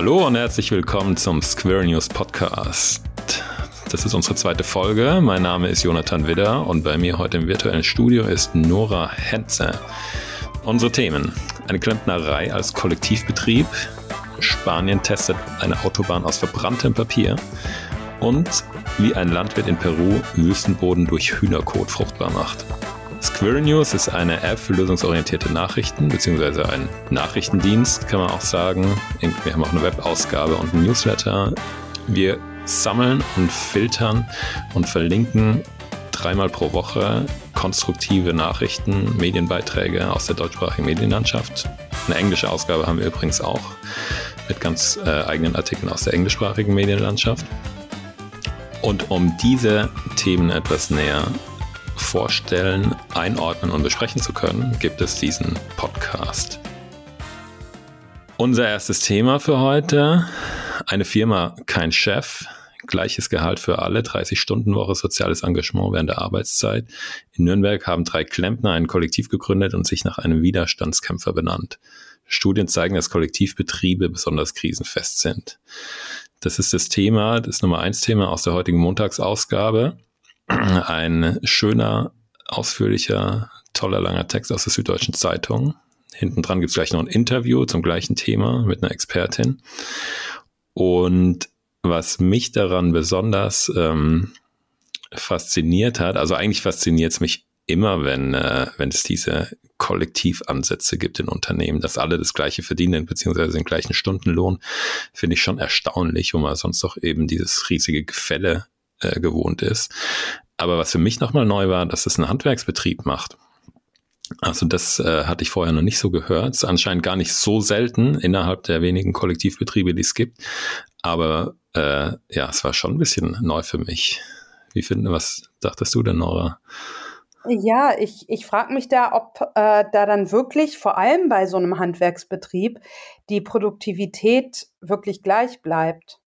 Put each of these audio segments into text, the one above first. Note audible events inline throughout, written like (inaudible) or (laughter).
Hallo und herzlich willkommen zum Square News Podcast. Das ist unsere zweite Folge. Mein Name ist Jonathan Widder und bei mir heute im virtuellen Studio ist Nora Henze. Unsere Themen: eine Klempnerei als Kollektivbetrieb, Spanien testet eine Autobahn aus verbranntem Papier und wie ein Landwirt in Peru Wüstenboden durch Hühnerkot fruchtbar macht. Squirrel News ist eine App für lösungsorientierte Nachrichten, beziehungsweise ein Nachrichtendienst, kann man auch sagen. Wir haben auch eine Webausgabe und ein Newsletter. Wir sammeln und filtern und verlinken dreimal pro Woche konstruktive Nachrichten, Medienbeiträge aus der deutschsprachigen Medienlandschaft. Eine englische Ausgabe haben wir übrigens auch mit ganz äh, eigenen Artikeln aus der englischsprachigen Medienlandschaft. Und um diese Themen etwas näher vorstellen, einordnen und besprechen zu können, gibt es diesen Podcast. Unser erstes Thema für heute, eine Firma, kein Chef, gleiches Gehalt für alle, 30-Stunden-Woche, soziales Engagement während der Arbeitszeit. In Nürnberg haben drei Klempner ein Kollektiv gegründet und sich nach einem Widerstandskämpfer benannt. Studien zeigen, dass Kollektivbetriebe besonders krisenfest sind. Das ist das Thema, das Nummer eins Thema aus der heutigen Montagsausgabe ein schöner, ausführlicher, toller, langer Text aus der Süddeutschen Zeitung. Hinten dran gibt es gleich noch ein Interview zum gleichen Thema mit einer Expertin. Und was mich daran besonders ähm, fasziniert hat, also eigentlich fasziniert es mich immer, wenn, äh, wenn es diese Kollektivansätze gibt in Unternehmen, dass alle das gleiche verdienen, beziehungsweise den gleichen Stundenlohn, finde ich schon erstaunlich, wo man sonst doch eben dieses riesige Gefälle äh, gewohnt ist. Aber was für mich nochmal neu war, dass es ein Handwerksbetrieb macht. Also das äh, hatte ich vorher noch nicht so gehört. Ist anscheinend gar nicht so selten innerhalb der wenigen Kollektivbetriebe, die es gibt. Aber äh, ja, es war schon ein bisschen neu für mich. Wie finde, was dachtest du denn, Nora? Ja, ich, ich frage mich da, ob äh, da dann wirklich, vor allem bei so einem Handwerksbetrieb, die Produktivität wirklich gleich bleibt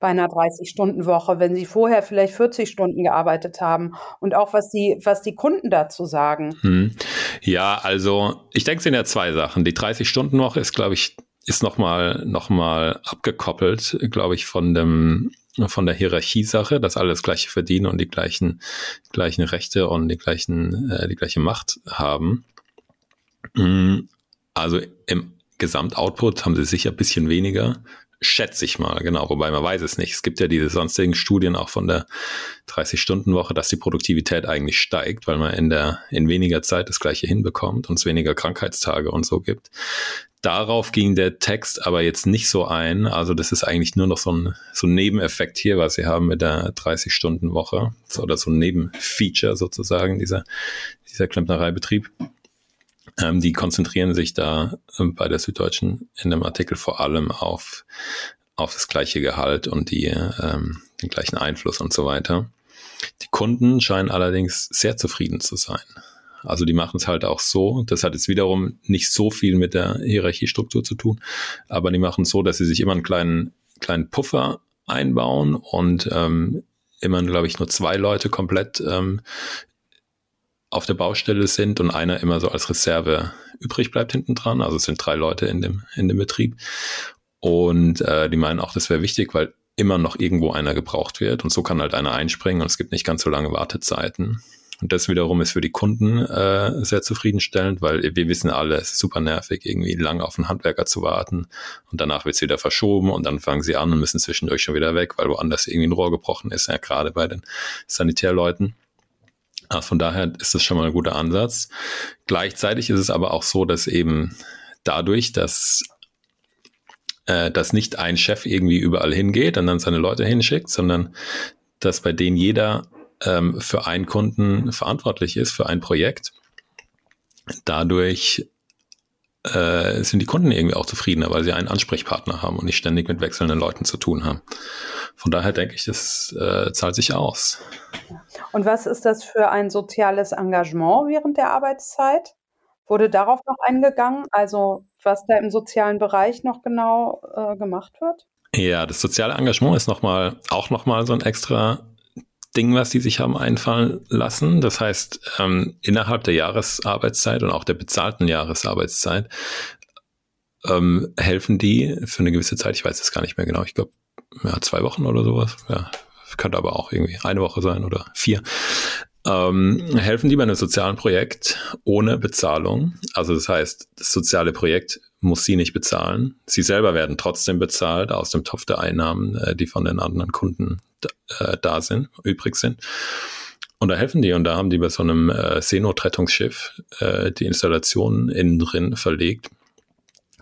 bei einer 30-Stunden-Woche, wenn sie vorher vielleicht 40 Stunden gearbeitet haben und auch was die, was die Kunden dazu sagen. Hm. Ja, also ich denke, es sind ja zwei Sachen. Die 30-Stunden-Woche ist, glaube ich, ist nochmal noch mal abgekoppelt, glaube ich, von dem von der Hierarchiesache, dass alle das gleiche verdienen und die gleichen, gleichen Rechte und die gleichen, äh, die gleiche Macht haben. Hm, also im Gesamtoutput haben sie sicher ein bisschen weniger schätze ich mal, genau, wobei man weiß es nicht. Es gibt ja diese sonstigen Studien auch von der 30-Stunden-Woche, dass die Produktivität eigentlich steigt, weil man in der, in weniger Zeit das Gleiche hinbekommt und es weniger Krankheitstage und so gibt. Darauf ging der Text aber jetzt nicht so ein. Also das ist eigentlich nur noch so ein, so ein Nebeneffekt hier, was sie haben mit der 30-Stunden-Woche oder so ein Nebenfeature sozusagen, dieser, dieser Klempnereibetrieb. Ähm, die konzentrieren sich da äh, bei der Süddeutschen in dem Artikel vor allem auf, auf das gleiche Gehalt und die, ähm, den gleichen Einfluss und so weiter. Die Kunden scheinen allerdings sehr zufrieden zu sein. Also die machen es halt auch so. Das hat jetzt wiederum nicht so viel mit der Hierarchiestruktur zu tun, aber die machen es so, dass sie sich immer einen kleinen, kleinen Puffer einbauen und ähm, immer, glaube ich, nur zwei Leute komplett ähm, auf der Baustelle sind und einer immer so als Reserve übrig bleibt hinten dran. Also es sind drei Leute in dem, in dem Betrieb. Und äh, die meinen auch, das wäre wichtig, weil immer noch irgendwo einer gebraucht wird. Und so kann halt einer einspringen und es gibt nicht ganz so lange Wartezeiten. Und das wiederum ist für die Kunden äh, sehr zufriedenstellend, weil wir wissen alle, es ist super nervig, irgendwie lang auf einen Handwerker zu warten und danach wird es wieder verschoben und dann fangen sie an und müssen zwischendurch schon wieder weg, weil woanders irgendwie ein Rohr gebrochen ist, ja gerade bei den Sanitärleuten. Also von daher ist das schon mal ein guter Ansatz. Gleichzeitig ist es aber auch so, dass eben dadurch, dass äh, dass nicht ein Chef irgendwie überall hingeht und dann seine Leute hinschickt, sondern dass bei denen jeder ähm, für einen Kunden verantwortlich ist, für ein Projekt. Dadurch äh, sind die Kunden irgendwie auch zufriedener, weil sie einen Ansprechpartner haben und nicht ständig mit wechselnden Leuten zu tun haben. Von daher denke ich, das äh, zahlt sich aus. Und was ist das für ein soziales Engagement während der Arbeitszeit? Wurde darauf noch eingegangen? Also was da im sozialen Bereich noch genau äh, gemacht wird? Ja, das soziale Engagement ist noch mal, auch nochmal so ein extra Ding, was die sich haben einfallen lassen. Das heißt, ähm, innerhalb der Jahresarbeitszeit und auch der bezahlten Jahresarbeitszeit ähm, helfen die für eine gewisse Zeit, ich weiß es gar nicht mehr genau, ich glaube, ja, zwei Wochen oder sowas, ja, könnte aber auch irgendwie eine Woche sein oder vier, ähm, helfen die bei einem sozialen Projekt ohne Bezahlung. Also das heißt, das soziale Projekt muss sie nicht bezahlen. Sie selber werden trotzdem bezahlt aus dem Topf der Einnahmen, äh, die von den anderen Kunden äh, da sind, übrig sind. Und da helfen die und da haben die bei so einem äh, Seenotrettungsschiff äh, die Installation innen drin verlegt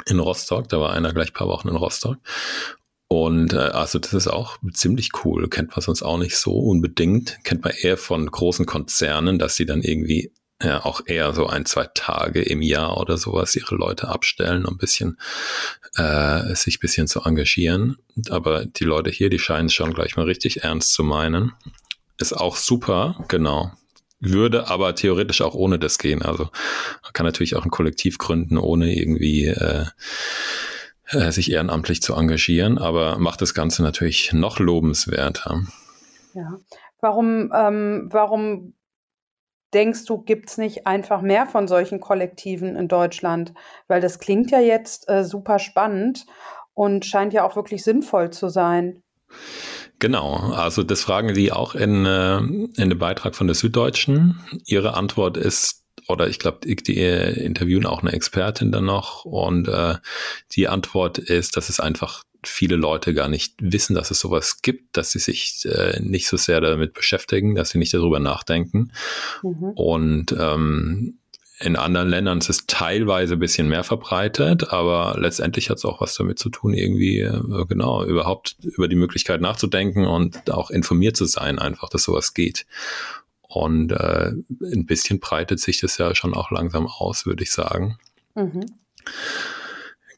in Rostock. Da war einer gleich paar Wochen in Rostock. Und äh, also das ist auch ziemlich cool. Kennt man sonst auch nicht so unbedingt. Kennt man eher von großen Konzernen, dass sie dann irgendwie ja, auch eher so ein, zwei Tage im Jahr oder sowas ihre Leute abstellen, um ein bisschen äh, sich ein bisschen zu engagieren. Aber die Leute hier, die scheinen es schon gleich mal richtig ernst zu meinen. Ist auch super, genau. Würde aber theoretisch auch ohne das gehen. Also man kann natürlich auch ein Kollektiv gründen, ohne irgendwie äh, äh, sich ehrenamtlich zu engagieren, aber macht das Ganze natürlich noch lobenswerter. Ja. Warum, ähm, warum denkst du, gibt es nicht einfach mehr von solchen Kollektiven in Deutschland? Weil das klingt ja jetzt äh, super spannend und scheint ja auch wirklich sinnvoll zu sein. Genau, also das fragen die auch in, äh, in dem Beitrag von der Süddeutschen. Ihre Antwort ist oder ich glaube, die interviewen auch eine Expertin dann noch und äh, die Antwort ist, dass es einfach viele Leute gar nicht wissen, dass es sowas gibt, dass sie sich äh, nicht so sehr damit beschäftigen, dass sie nicht darüber nachdenken. Mhm. Und ähm, in anderen Ländern ist es teilweise ein bisschen mehr verbreitet, aber letztendlich hat es auch was damit zu tun, irgendwie, äh, genau, überhaupt über die Möglichkeit nachzudenken und auch informiert zu sein, einfach, dass sowas geht. Und äh, ein bisschen breitet sich das ja schon auch langsam aus, würde ich sagen. Mhm.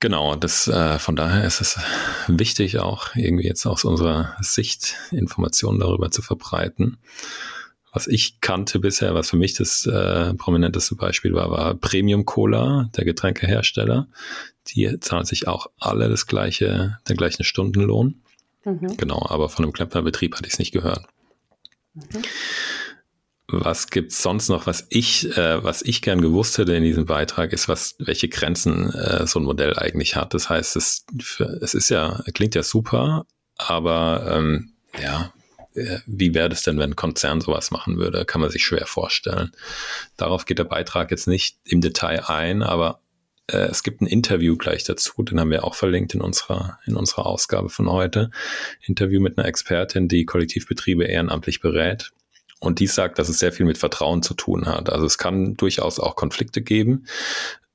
Genau, das äh, von daher ist es wichtig, auch irgendwie jetzt aus unserer Sicht Informationen darüber zu verbreiten. Was ich kannte bisher, was für mich das äh, prominenteste Beispiel war, war Premium Cola, der Getränkehersteller. Die zahlen sich auch alle das gleiche, den gleichen Stundenlohn. Mhm. Genau, aber von einem Klempnerbetrieb hatte ich es nicht gehört. Mhm. Was gibt's sonst noch, was ich, äh, was ich gern gewusst hätte in diesem Beitrag, ist, was, welche Grenzen äh, so ein Modell eigentlich hat. Das heißt, es, es ist ja, klingt ja super, aber ähm, ja, äh, wie wäre das denn, wenn ein Konzern sowas machen würde? Kann man sich schwer vorstellen. Darauf geht der Beitrag jetzt nicht im Detail ein, aber äh, es gibt ein Interview gleich dazu, den haben wir auch verlinkt in unserer, in unserer Ausgabe von heute. Interview mit einer Expertin, die Kollektivbetriebe ehrenamtlich berät. Und die sagt, dass es sehr viel mit Vertrauen zu tun hat. Also es kann durchaus auch Konflikte geben,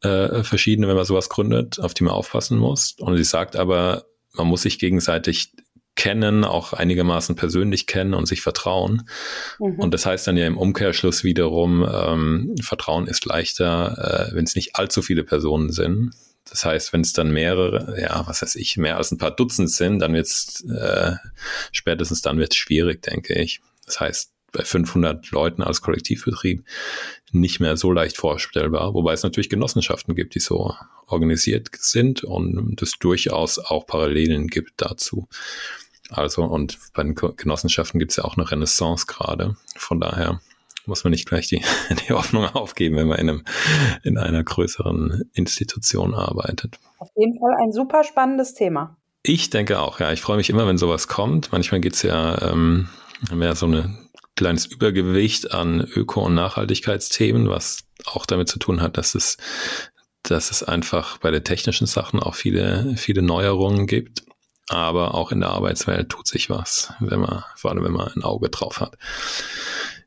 äh, verschiedene, wenn man sowas gründet, auf die man aufpassen muss. Und sie sagt aber, man muss sich gegenseitig kennen, auch einigermaßen persönlich kennen und sich vertrauen. Mhm. Und das heißt dann ja im Umkehrschluss wiederum, ähm, Vertrauen ist leichter, äh, wenn es nicht allzu viele Personen sind. Das heißt, wenn es dann mehrere, ja, was weiß ich, mehr als ein paar Dutzend sind, dann wird es äh, spätestens dann wird es schwierig, denke ich. Das heißt, bei 500 Leuten als Kollektivbetrieb nicht mehr so leicht vorstellbar, wobei es natürlich Genossenschaften gibt, die so organisiert sind und es durchaus auch Parallelen gibt dazu. Also und bei den Genossenschaften gibt es ja auch eine Renaissance gerade. Von daher muss man nicht gleich die, (laughs) die Hoffnung aufgeben, wenn man in, einem, in einer größeren Institution arbeitet. Auf jeden Fall ein super spannendes Thema. Ich denke auch, ja. Ich freue mich immer, wenn sowas kommt. Manchmal geht es ja ähm, mehr so eine kleines Übergewicht an Öko- und Nachhaltigkeitsthemen, was auch damit zu tun hat, dass es, dass es einfach bei den technischen Sachen auch viele, viele Neuerungen gibt. Aber auch in der Arbeitswelt tut sich was, wenn man, vor allem wenn man ein Auge drauf hat.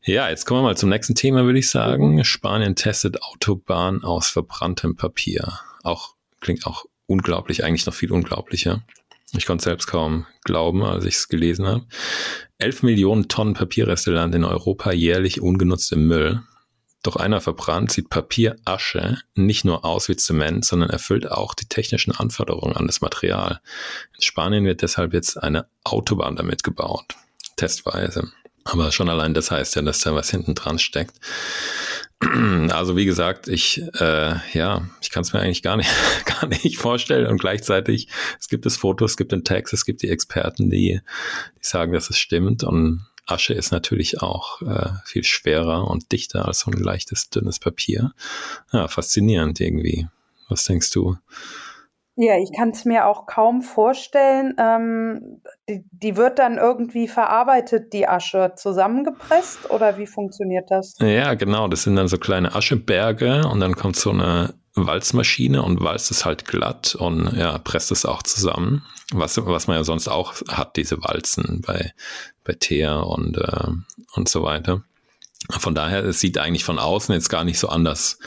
Ja, jetzt kommen wir mal zum nächsten Thema, würde ich sagen. Spanien testet Autobahn aus verbranntem Papier. Auch klingt auch unglaublich, eigentlich noch viel unglaublicher. Ich konnte selbst kaum glauben, als ich es gelesen habe. 11 Millionen Tonnen Papierreste landen in Europa jährlich ungenutzt im Müll. Doch einer verbrannt sieht Papierasche nicht nur aus wie Zement, sondern erfüllt auch die technischen Anforderungen an das Material. In Spanien wird deshalb jetzt eine Autobahn damit gebaut. Testweise. Aber schon allein das heißt ja, dass da was hinten dran steckt. (clears throat) Also wie gesagt, ich äh, ja, ich kann es mir eigentlich gar nicht, (laughs) gar nicht vorstellen und gleichzeitig es gibt es Fotos, es gibt den Text, es gibt die Experten, die, die sagen, dass es stimmt und Asche ist natürlich auch äh, viel schwerer und dichter als so ein leichtes dünnes Papier. Ja, faszinierend irgendwie. Was denkst du? Ja, ich kann es mir auch kaum vorstellen. Ähm, die, die, wird dann irgendwie verarbeitet, die Asche, zusammengepresst oder wie funktioniert das? Ja, genau. Das sind dann so kleine Ascheberge und dann kommt so eine Walzmaschine und walzt es halt glatt und ja, presst es auch zusammen. Was, was man ja sonst auch hat, diese Walzen bei, bei Teer und, äh, und so weiter. Von daher, es sieht eigentlich von außen jetzt gar nicht so anders,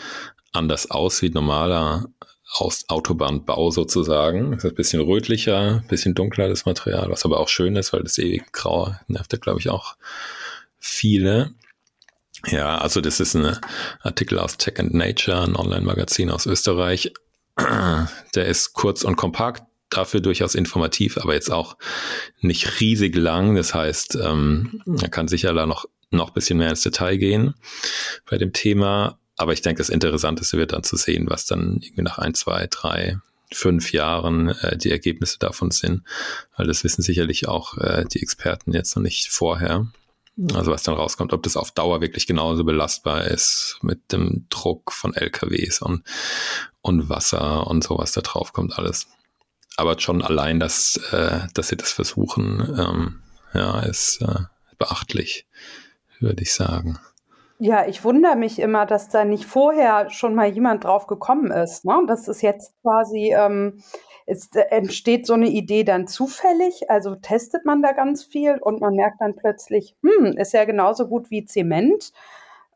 anders aus wie normaler aus Autobahnbau sozusagen. Das ist ein bisschen rötlicher, ein bisschen dunkler das Material, was aber auch schön ist, weil das ewige Grau nervt glaube ich, auch viele. Ja, also das ist ein Artikel aus Tech and Nature, ein Online-Magazin aus Österreich. Der ist kurz und kompakt, dafür durchaus informativ, aber jetzt auch nicht riesig lang. Das heißt, ähm, er kann sicher da noch, noch ein bisschen mehr ins Detail gehen bei dem Thema. Aber ich denke, das Interessanteste wird dann zu sehen, was dann irgendwie nach ein, zwei, drei, fünf Jahren äh, die Ergebnisse davon sind. Weil das wissen sicherlich auch äh, die Experten jetzt noch nicht vorher. Also was dann rauskommt, ob das auf Dauer wirklich genauso belastbar ist mit dem Druck von LKWs und, und Wasser und sowas da drauf kommt alles. Aber schon allein, dass, äh, dass sie das versuchen, ähm, ja, ist äh, beachtlich, würde ich sagen. Ja, ich wundere mich immer, dass da nicht vorher schon mal jemand drauf gekommen ist. Ne? Das ist jetzt quasi, ähm, es äh, entsteht so eine Idee dann zufällig, also testet man da ganz viel und man merkt dann plötzlich, hm, ist ja genauso gut wie Zement.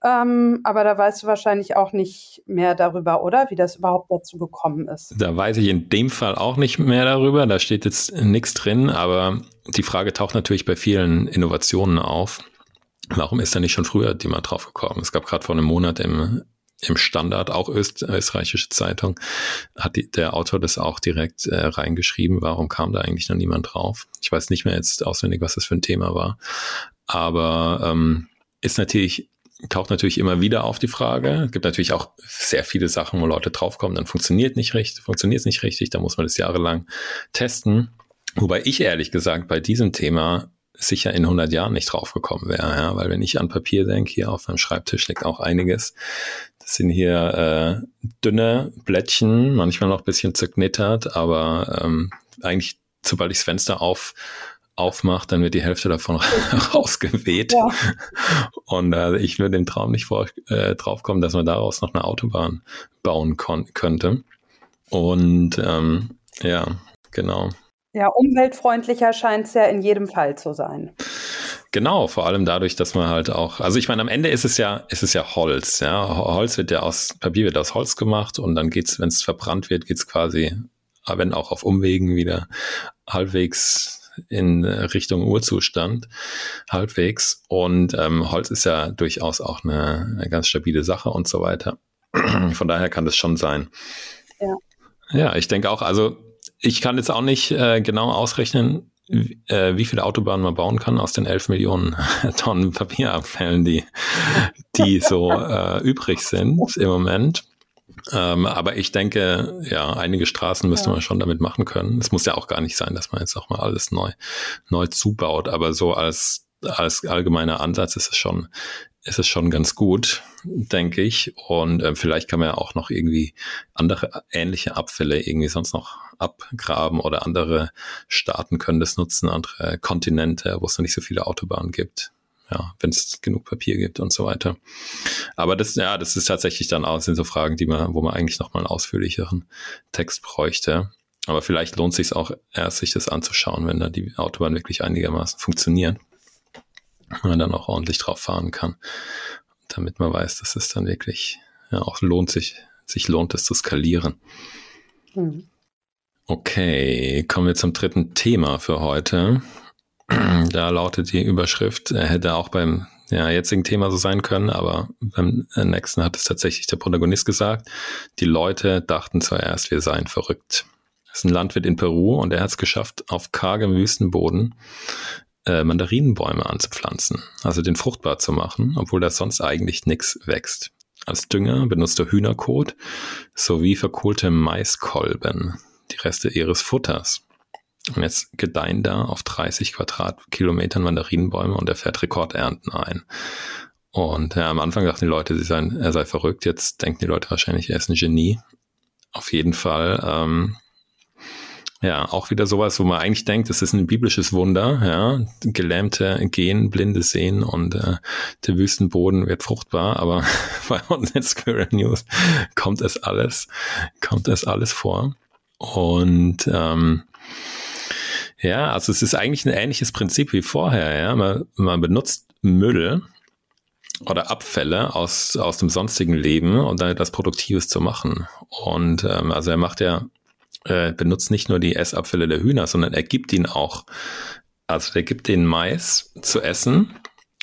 Ähm, aber da weißt du wahrscheinlich auch nicht mehr darüber, oder? Wie das überhaupt dazu gekommen ist. Da weiß ich in dem Fall auch nicht mehr darüber. Da steht jetzt nichts drin, aber die Frage taucht natürlich bei vielen Innovationen auf. Warum ist da nicht schon früher jemand drauf gekommen? Es gab gerade vor einem Monat im, im Standard, auch Öst, österreichische Zeitung, hat die, der Autor das auch direkt äh, reingeschrieben. Warum kam da eigentlich noch niemand drauf? Ich weiß nicht mehr jetzt auswendig, was das für ein Thema war. Aber ähm, ist natürlich, taucht natürlich immer wieder auf die Frage. Es gibt natürlich auch sehr viele Sachen, wo Leute draufkommen, dann funktioniert nicht richtig, funktioniert es nicht richtig, da muss man das jahrelang testen. Wobei ich ehrlich gesagt bei diesem Thema sicher in 100 Jahren nicht draufgekommen wäre, ja, weil wenn ich an Papier denke, hier auf meinem Schreibtisch liegt auch einiges. Das sind hier äh, dünne Blättchen, manchmal noch ein bisschen zerknittert, aber ähm, eigentlich, sobald ich das Fenster auf aufmacht, dann wird die Hälfte davon (laughs) rausgeweht. Ja. Und äh, ich würde im Traum nicht vor, äh, draufkommen, dass man daraus noch eine Autobahn bauen könnte. Und ähm, ja, genau. Ja, umweltfreundlicher scheint es ja in jedem Fall zu sein. Genau, vor allem dadurch, dass man halt auch, also ich meine, am Ende ist es ja, ist es ja Holz, ja. Holz wird ja aus, Papier wird aus Holz gemacht und dann geht's, wenn es verbrannt wird, geht's quasi, wenn auch auf Umwegen wieder halbwegs in Richtung Urzustand, halbwegs. Und ähm, Holz ist ja durchaus auch eine, eine ganz stabile Sache und so weiter. (clears throat) Von daher kann das schon sein. Ja. Ja, ich denke auch, also ich kann jetzt auch nicht äh, genau ausrechnen, wie, äh, wie viele Autobahnen man bauen kann aus den 11 Millionen (laughs) Tonnen Papierabfällen, die, die so äh, übrig sind im Moment. Ähm, aber ich denke, ja, einige Straßen müsste ja. man schon damit machen können. Es muss ja auch gar nicht sein, dass man jetzt auch mal alles neu, neu zubaut, aber so als, als allgemeiner Ansatz ist es schon, ist es schon ganz gut, denke ich. Und äh, vielleicht kann man ja auch noch irgendwie andere ähnliche Abfälle irgendwie sonst noch abgraben oder andere Staaten können das nutzen, andere Kontinente, wo es noch nicht so viele Autobahnen gibt. Ja, wenn es genug Papier gibt und so weiter. Aber das, ja, das ist tatsächlich dann auch, sind so Fragen, die man, wo man eigentlich nochmal einen ausführlicheren Text bräuchte. Aber vielleicht lohnt sich auch erst, sich das anzuschauen, wenn da die Autobahnen wirklich einigermaßen funktionieren. Man dann auch ordentlich drauf fahren kann. Damit man weiß, dass es dann wirklich ja, auch lohnt sich, sich lohnt es zu skalieren. Mhm. Okay, kommen wir zum dritten Thema für heute. (clears throat) Da lautet die Überschrift, er hätte auch beim ja, jetzigen Thema so sein können, aber beim nächsten hat es tatsächlich der Protagonist gesagt. Die Leute dachten zuerst, wir seien verrückt. Das ist ein Landwirt in Peru und er hat es geschafft, auf kargem Wüstenboden äh, Mandarinenbäume anzupflanzen, also den fruchtbar zu machen, obwohl da sonst eigentlich nichts wächst. Als Dünger benutzt er Hühnerkot sowie verkohlte Maiskolben die Reste ihres Futters. Und jetzt gedeihen da auf 30 Quadratkilometern Mandarinenbäume und er fährt Rekordernten ein. Und ja, am Anfang dachten die Leute, sie seien, er sei verrückt. Jetzt denken die Leute wahrscheinlich, er ist ein Genie. Auf jeden Fall ähm, Ja, auch wieder sowas, wo man eigentlich denkt, das ist ein biblisches Wunder, ja. Gelähmte gehen, Blinde sehen und äh, der Wüstenboden wird fruchtbar, aber (laughs) bei in Squirrel News kommt es alles, kommt es alles vor. Und ähm, ja, also es ist eigentlich ein ähnliches Prinzip wie vorher, ja. Man, man benutzt Müll oder Abfälle aus, aus dem sonstigen Leben und dann etwas Produktives zu machen. Und ähm, also er macht ja äh, benutzt nicht nur die Essabfälle der Hühner, sondern er gibt ihnen auch, also er gibt den Mais zu essen.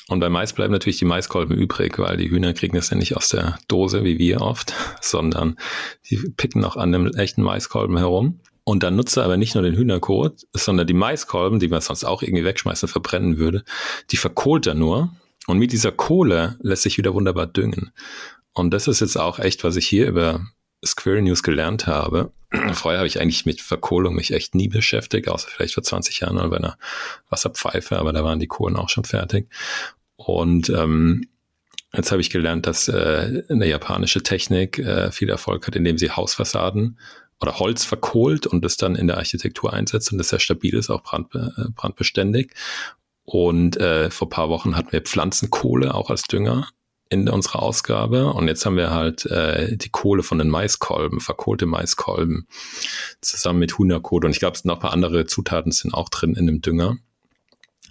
Und bei Mais bleiben natürlich die Maiskolben übrig, weil die Hühner kriegen das ja nicht aus der Dose, wie wir oft, (laughs) sondern die picken auch an einem echten Maiskolben herum. Und dann nutzt er aber nicht nur den Hühnerkot, sondern die Maiskolben, die man sonst auch irgendwie wegschmeißen, verbrennen würde, die verkohlt er nur. Und mit dieser Kohle lässt sich wieder wunderbar düngen. Und das ist jetzt auch echt, was ich hier über Squirrel News gelernt habe. (clears throat) Vorher habe ich eigentlich mit Verkohlung mich echt nie beschäftigt, außer vielleicht vor 20 Jahren oder bei einer Wasserpfeife, aber da waren die Kohlen auch schon fertig. Und ähm, jetzt habe ich gelernt, dass äh, eine japanische Technik äh, viel Erfolg hat, indem sie Hausfassaden oder Holz verkohlt und das dann in der Architektur einsetzt und das sehr stabil ist, auch brand, äh, brandbeständig. Und äh, vor paar Wochen hatten wir Pflanzenkohle auch als Dünger in unserer Ausgabe. Und jetzt haben wir halt äh, die Kohle von den Maiskolben, verkohlte Maiskolben, zusammen mit Hühnerkot. Und ich glaube, noch ein paar andere Zutaten sind auch drin in dem Dünger.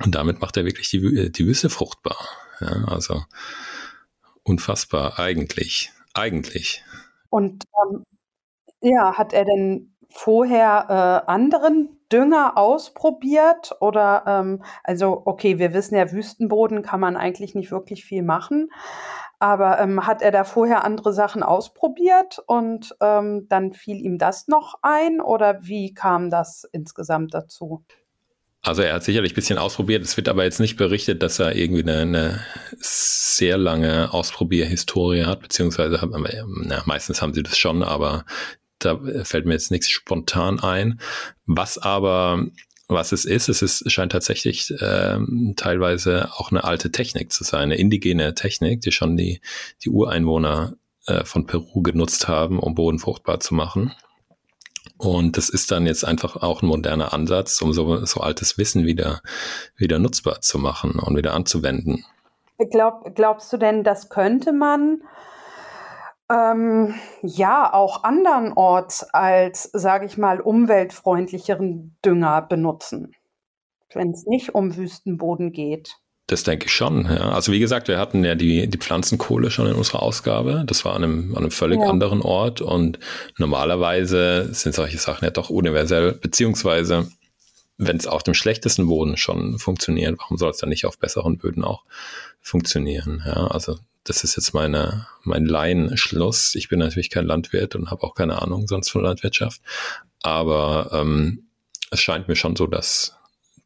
Und damit macht er wirklich die, die Wüste fruchtbar. Ja, also unfassbar, eigentlich. Eigentlich. Und ähm, ja, hat er denn vorher äh, anderen Dünger ausprobiert oder ähm, also okay, wir wissen ja, Wüstenboden kann man eigentlich nicht wirklich viel machen, aber ähm, hat er da vorher andere Sachen ausprobiert und ähm, dann fiel ihm das noch ein oder wie kam das insgesamt dazu? Also er hat sicherlich ein bisschen ausprobiert. Es wird aber jetzt nicht berichtet, dass er irgendwie eine, eine sehr lange Ausprobierhistorie hat, beziehungsweise na, meistens haben sie das schon, aber da fällt mir jetzt nichts spontan ein. Was aber was es ist, es ist, scheint tatsächlich ähm, teilweise auch eine alte Technik zu sein, eine indigene Technik, die schon die, die Ureinwohner äh, von Peru genutzt haben, um Boden fruchtbar zu machen. Und das ist dann jetzt einfach auch ein moderner Ansatz, um so, so altes Wissen wieder, wieder nutzbar zu machen und wieder anzuwenden. Glaub, glaubst du denn, das könnte man ähm, ja, auch andernorts als, sage ich mal, umweltfreundlicheren Dünger benutzen, wenn es nicht um Wüstenboden geht. Das denke ich schon, ja. Also wie gesagt, wir hatten ja die, die Pflanzenkohle schon in unserer Ausgabe. Das war an einem, an einem völlig ja. anderen Ort und normalerweise sind solche Sachen ja doch universell, beziehungsweise wenn es auf dem schlechtesten Boden schon funktioniert, warum soll es dann nicht auf besseren Böden auch funktionieren? Ja, also das ist jetzt meine, mein Laienschluss. Ich bin natürlich kein Landwirt und habe auch keine Ahnung sonst von Landwirtschaft. Aber ähm, es scheint mir schon so, dass,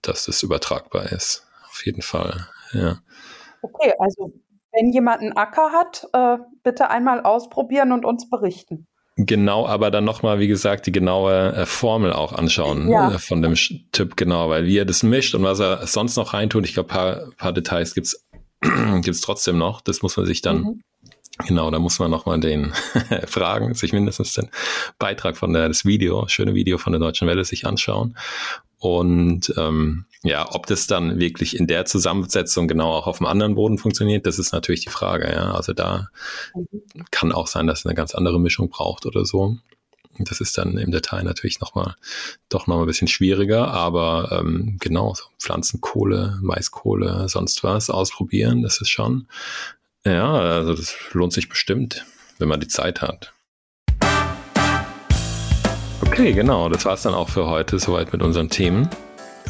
dass das übertragbar ist. Auf jeden Fall. Ja. Okay, also wenn jemand einen Acker hat, äh, bitte einmal ausprobieren und uns berichten. Genau, aber dann nochmal, wie gesagt, die genaue äh, Formel auch anschauen ja. äh, von dem Typ, genau, weil wie er das mischt und was er sonst noch reintut. Ich glaube, paar, paar Details gibt's (clears throat) gibt es trotzdem noch. Das muss man sich dann, mhm. genau, da muss man nochmal den (laughs) fragen, sich mindestens den Beitrag von der, das Video, schöne Video von der Deutschen Welle sich anschauen. Und ähm, ja, ob das dann wirklich in der Zusammensetzung genau auch auf dem anderen Boden funktioniert, das ist natürlich die Frage. Ja, also da mhm. kann auch sein, dass es eine ganz andere Mischung braucht oder so. Das ist dann im Detail natürlich nochmal, doch nochmal ein bisschen schwieriger, aber ähm, genau, so Pflanzenkohle, Maiskohle, sonst was ausprobieren, das ist schon, ja, also das lohnt sich bestimmt, wenn man die Zeit hat. Okay, genau, das war es dann auch für heute, soweit mit unseren Themen.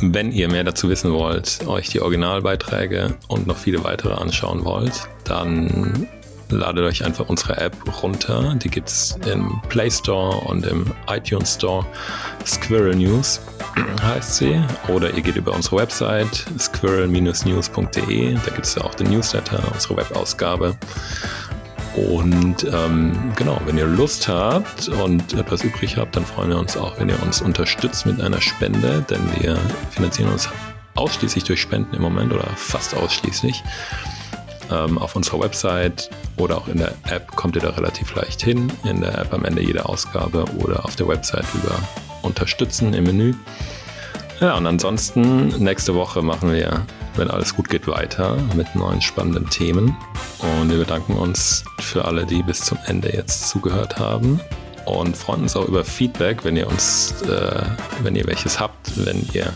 Wenn ihr mehr dazu wissen wollt, euch die Originalbeiträge und noch viele weitere anschauen wollt, dann ladet euch einfach unsere App runter. Die gibt es im Play Store und im iTunes Store. Squirrel News (clears throat) heißt sie. Oder ihr geht über unsere Website squirrel-news.de. Da gibt es ja auch den Newsletter, unsere Webausgabe. Und ähm, genau, wenn ihr Lust habt und etwas übrig habt, dann freuen wir uns auch, wenn ihr uns unterstützt mit einer Spende, denn wir finanzieren uns ausschließlich durch Spenden im Moment oder fast ausschließlich. Ähm, auf unserer Website oder auch in der App kommt ihr da relativ leicht hin. In der App am Ende jeder Ausgabe oder auf der Website über unterstützen im Menü. Ja, und ansonsten nächste Woche machen wir, wenn alles gut geht, weiter mit neuen spannenden Themen. Und wir bedanken uns für alle, die bis zum Ende jetzt zugehört haben und freuen uns auch über Feedback, wenn ihr uns, äh, wenn ihr welches habt, wenn ihr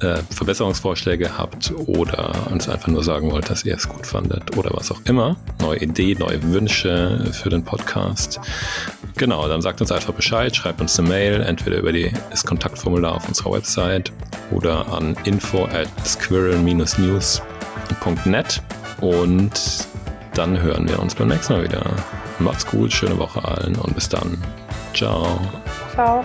äh, Verbesserungsvorschläge habt oder uns einfach nur sagen wollt, dass ihr es gut fandet oder was auch immer. Neue Ideen, neue Wünsche für den Podcast. Genau, dann sagt uns einfach Bescheid, schreibt uns eine Mail, entweder über die, das Kontaktformular auf unserer Website oder an info at squirrel-news.net und dann hören wir uns beim nächsten Mal wieder. Macht's gut, schöne Woche allen und bis dann. Ciao. Ciao.